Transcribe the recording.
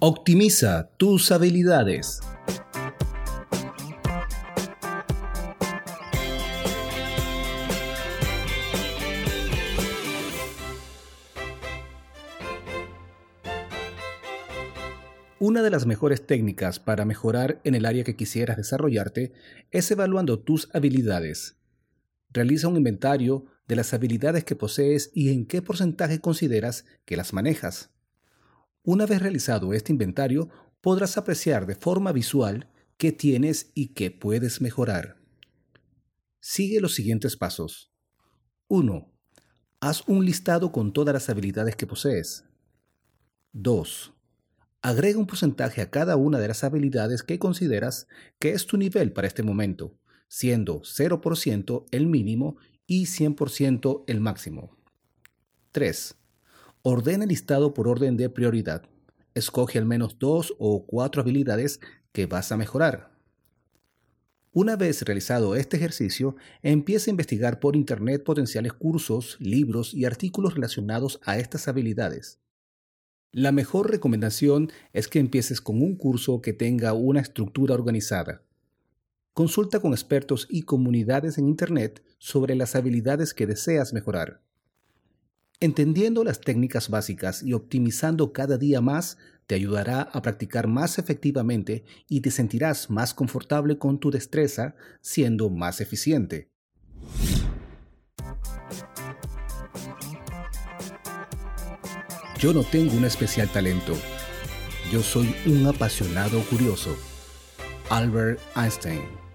Optimiza tus habilidades. Una de las mejores técnicas para mejorar en el área que quisieras desarrollarte es evaluando tus habilidades. Realiza un inventario de las habilidades que posees y en qué porcentaje consideras que las manejas. Una vez realizado este inventario, podrás apreciar de forma visual qué tienes y qué puedes mejorar. Sigue los siguientes pasos. 1. Haz un listado con todas las habilidades que posees. 2. Agrega un porcentaje a cada una de las habilidades que consideras que es tu nivel para este momento, siendo 0% el mínimo y 100% el máximo. 3. Ordena el listado por orden de prioridad. Escoge al menos dos o cuatro habilidades que vas a mejorar. Una vez realizado este ejercicio, empieza a investigar por Internet potenciales cursos, libros y artículos relacionados a estas habilidades. La mejor recomendación es que empieces con un curso que tenga una estructura organizada. Consulta con expertos y comunidades en Internet sobre las habilidades que deseas mejorar. Entendiendo las técnicas básicas y optimizando cada día más te ayudará a practicar más efectivamente y te sentirás más confortable con tu destreza siendo más eficiente. Yo no tengo un especial talento. Yo soy un apasionado curioso. Albert Einstein